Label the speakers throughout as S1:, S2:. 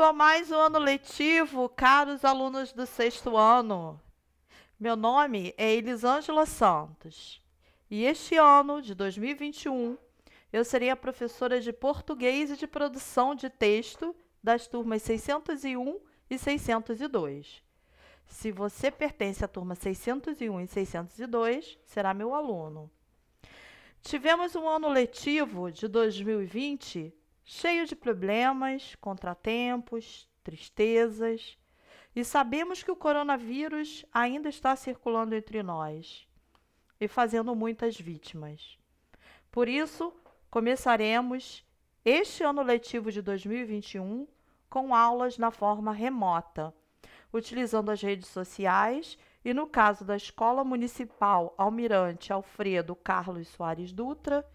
S1: Bem-vindo a mais um ano letivo, caros alunos do sexto ano. Meu nome é Elisângela Santos e este ano de 2021 eu serei a professora de português e de produção de texto das turmas 601 e 602. Se você pertence à turma 601 e 602, será meu aluno. Tivemos um ano letivo de 2020 cheio de problemas, contratempos, tristezas, e sabemos que o coronavírus ainda está circulando entre nós e fazendo muitas vítimas. Por isso, começaremos este ano letivo de 2021 com aulas na forma remota, utilizando as redes sociais e, no caso da Escola Municipal Almirante Alfredo Carlos Soares Dutra,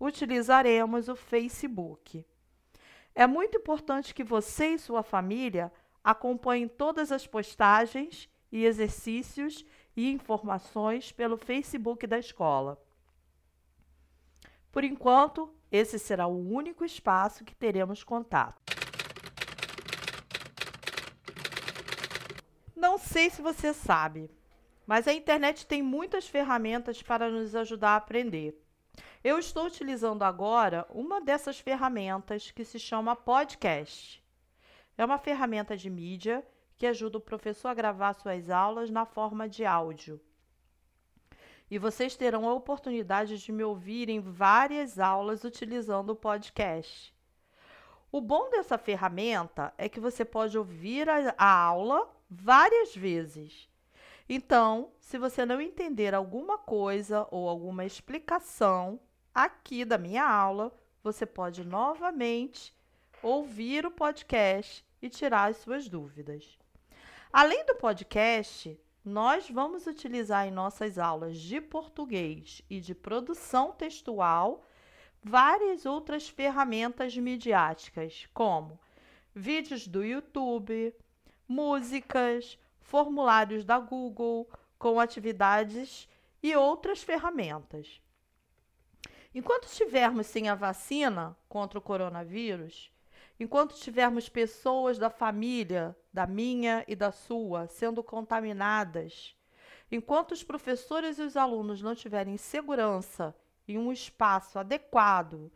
S1: utilizaremos o Facebook. É muito importante que você e sua família acompanhem todas as postagens e exercícios e informações pelo Facebook da escola. Por enquanto, esse será o único espaço que teremos contato. Não sei se você sabe, mas a internet tem muitas ferramentas para nos ajudar a aprender. Eu estou utilizando agora uma dessas ferramentas que se chama podcast. É uma ferramenta de mídia que ajuda o professor a gravar suas aulas na forma de áudio. E vocês terão a oportunidade de me ouvir em várias aulas utilizando o podcast. O bom dessa ferramenta é que você pode ouvir a, a aula várias vezes. Então, se você não entender alguma coisa ou alguma explicação, aqui da minha aula, você pode novamente ouvir o podcast e tirar as suas dúvidas. Além do podcast, nós vamos utilizar em nossas aulas de português e de produção textual várias outras ferramentas midiáticas, como vídeos do YouTube, músicas, formulários da Google com atividades e outras ferramentas. Enquanto estivermos sem a vacina contra o coronavírus, enquanto tivermos pessoas da família, da minha e da sua, sendo contaminadas, enquanto os professores e os alunos não tiverem segurança e um espaço adequado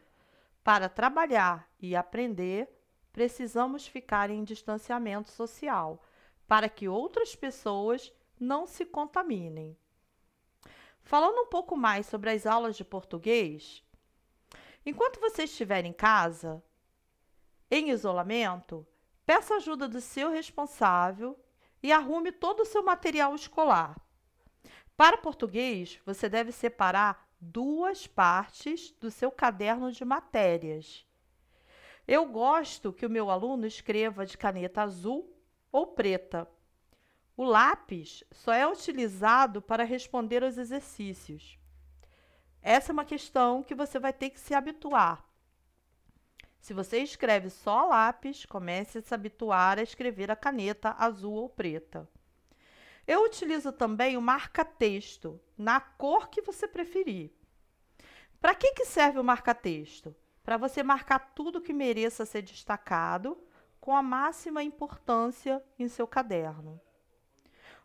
S1: para trabalhar e aprender, precisamos ficar em distanciamento social para que outras pessoas não se contaminem. Falando um pouco mais sobre as aulas de português, enquanto você estiver em casa, em isolamento, peça ajuda do seu responsável e arrume todo o seu material escolar. Para português, você deve separar duas partes do seu caderno de matérias. Eu gosto que o meu aluno escreva de caneta azul ou preta, o lápis só é utilizado para responder aos exercícios. Essa é uma questão que você vai ter que se habituar. Se você escreve só lápis, comece a se habituar a escrever a caneta azul ou preta. Eu utilizo também o marca-texto, na cor que você preferir. Para que, que serve o marca-texto? Para você marcar tudo que mereça ser destacado com a máxima importância em seu caderno.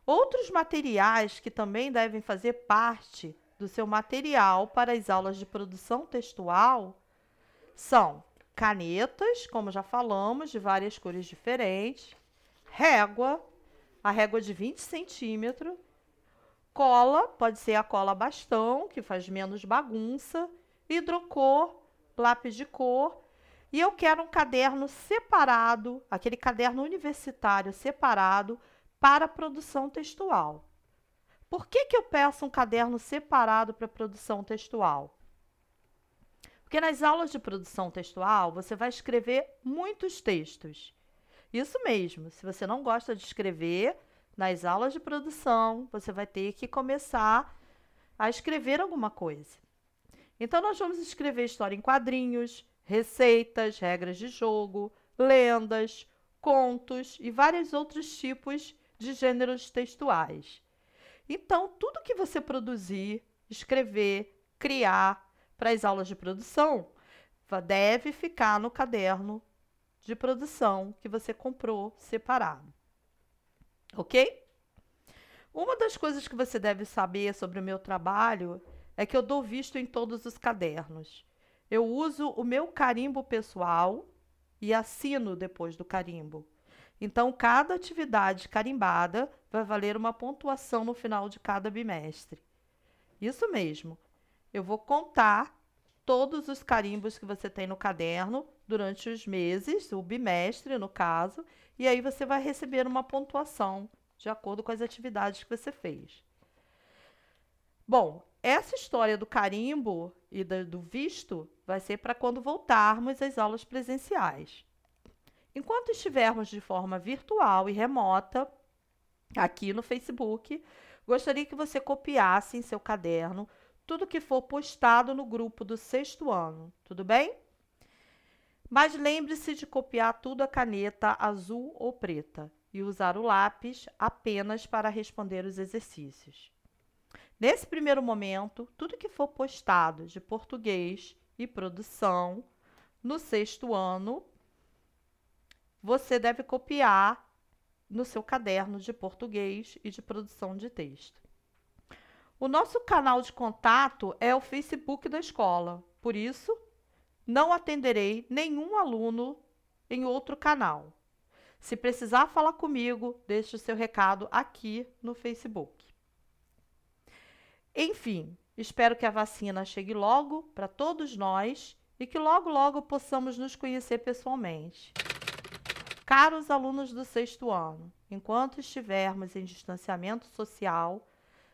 S1: Outros materiais que também devem fazer parte do seu material para as aulas de produção textual são canetas, como já falamos, de várias cores diferentes, régua, a régua de 20 centímetros, cola, pode ser a cola bastão, que faz menos bagunça, hidrocor, lápis de cor, e eu quero um caderno separado, aquele caderno universitário separado, para produção textual. Por que, que eu peço um caderno separado para produção textual? Porque nas aulas de produção textual você vai escrever muitos textos. Isso mesmo, se você não gosta de escrever, nas aulas de produção você vai ter que começar a escrever alguma coisa. Então, nós vamos escrever história em quadrinhos, receitas, regras de jogo, lendas, contos e vários outros tipos de gêneros textuais. Então, tudo que você produzir, escrever, criar para as aulas de produção deve ficar no caderno de produção que você comprou separado. Ok? Uma das coisas que você deve saber sobre o meu trabalho é que eu dou visto em todos os cadernos. Eu uso o meu carimbo pessoal e assino depois do carimbo. Então, cada atividade carimbada vai valer uma pontuação no final de cada bimestre. Isso mesmo. Eu vou contar todos os carimbos que você tem no caderno durante os meses, o bimestre, no caso, e aí você vai receber uma pontuação de acordo com as atividades que você fez. Bom, essa história do carimbo e do visto vai ser para quando voltarmos às aulas presenciais. Enquanto estivermos de forma virtual e remota, aqui no Facebook, gostaria que você copiasse em seu caderno tudo que for postado no grupo do sexto ano, tudo bem? Mas lembre-se de copiar tudo a caneta azul ou preta e usar o lápis apenas para responder os exercícios. Nesse primeiro momento, tudo que for postado de português e produção no sexto ano, você deve copiar no seu caderno de português e de produção de texto. O nosso canal de contato é o Facebook da escola, por isso, não atenderei nenhum aluno em outro canal. Se precisar falar comigo, deixe o seu recado aqui no Facebook. Enfim, espero que a vacina chegue logo para todos nós e que logo, logo possamos nos conhecer pessoalmente. Caros alunos do sexto ano, enquanto estivermos em distanciamento social,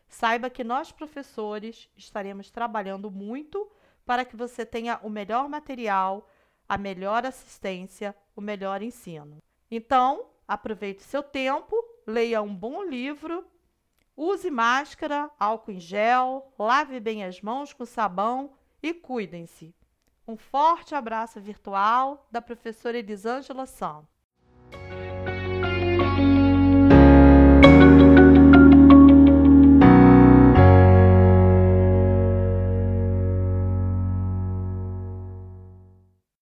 S1: saiba que nós, professores, estaremos trabalhando muito para que você tenha o melhor material, a melhor assistência, o melhor ensino. Então, aproveite seu tempo, leia um bom livro, use máscara, álcool em gel, lave bem as mãos com sabão e cuidem-se. Um forte abraço virtual da professora Elisângela Santos.